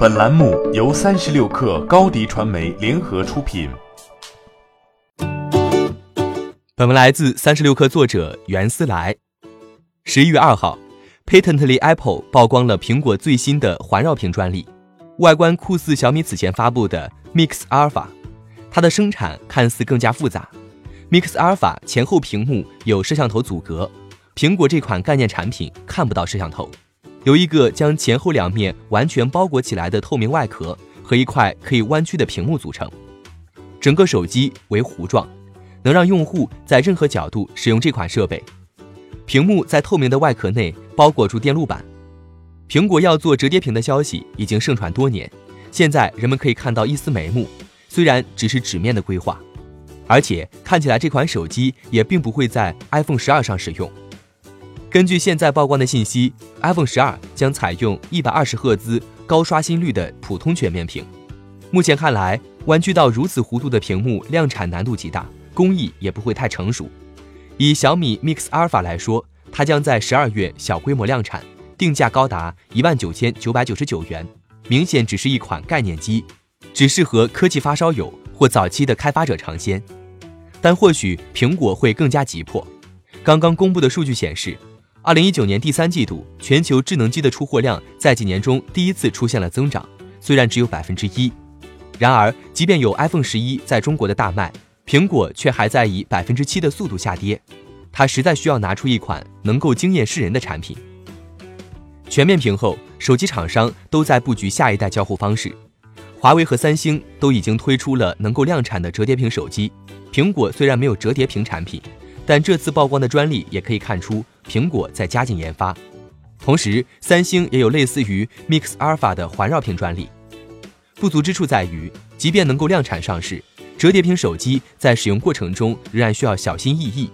本栏目由三十六氪高低传媒联合出品。本文来自三十六氪作者袁思来。十一月二号，Patently Apple 曝光了苹果最新的环绕屏专利，外观酷似小米此前发布的 Mix Alpha，它的生产看似更加复杂。Mix Alpha 前后屏幕有摄像头阻隔，苹果这款概念产品看不到摄像头。由一个将前后两面完全包裹起来的透明外壳和一块可以弯曲的屏幕组成，整个手机为弧状，能让用户在任何角度使用这款设备。屏幕在透明的外壳内包裹住电路板。苹果要做折叠屏的消息已经盛传多年，现在人们可以看到一丝眉目，虽然只是纸面的规划，而且看起来这款手机也并不会在 iPhone 十二上使用。根据现在曝光的信息，iPhone 十二将采用一百二十赫兹高刷新率的普通全面屏。目前看来，弯曲到如此弧度的屏幕量产难度极大，工艺也不会太成熟。以小米 Mix Alpha 来说，它将在十二月小规模量产，定价高达一万九千九百九十九元，明显只是一款概念机，只适合科技发烧友或早期的开发者尝鲜。但或许苹果会更加急迫。刚刚公布的数据显示。二零一九年第三季度，全球智能机的出货量在几年中第一次出现了增长，虽然只有百分之一。然而，即便有 iPhone 十一在中国的大卖，苹果却还在以百分之七的速度下跌。它实在需要拿出一款能够惊艳世人的产品。全面屏后，手机厂商都在布局下一代交互方式。华为和三星都已经推出了能够量产的折叠屏手机，苹果虽然没有折叠屏产品。但这次曝光的专利也可以看出，苹果在加紧研发。同时，三星也有类似于 Mix Alpha 的环绕屏专利。不足之处在于，即便能够量产上市，折叠屏手机在使用过程中仍然需要小心翼翼，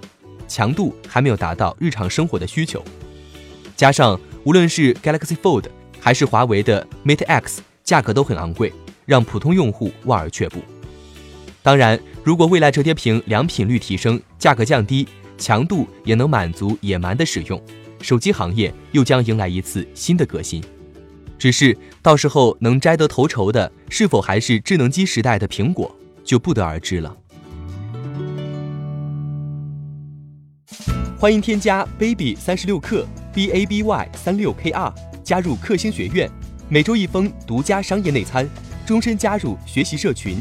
强度还没有达到日常生活的需求。加上无论是 Galaxy Fold 还是华为的 Mate X，价格都很昂贵，让普通用户望而却步。当然，如果未来折叠屏良品率提升，价格降低，强度也能满足野蛮的使用，手机行业又将迎来一次新的革新。只是到时候能摘得头筹的，是否还是智能机时代的苹果，就不得而知了。欢迎添加 baby 三十六克 b a b y 三六 k r 加入克星学院，每周一封独家商业内参，终身加入学习社群。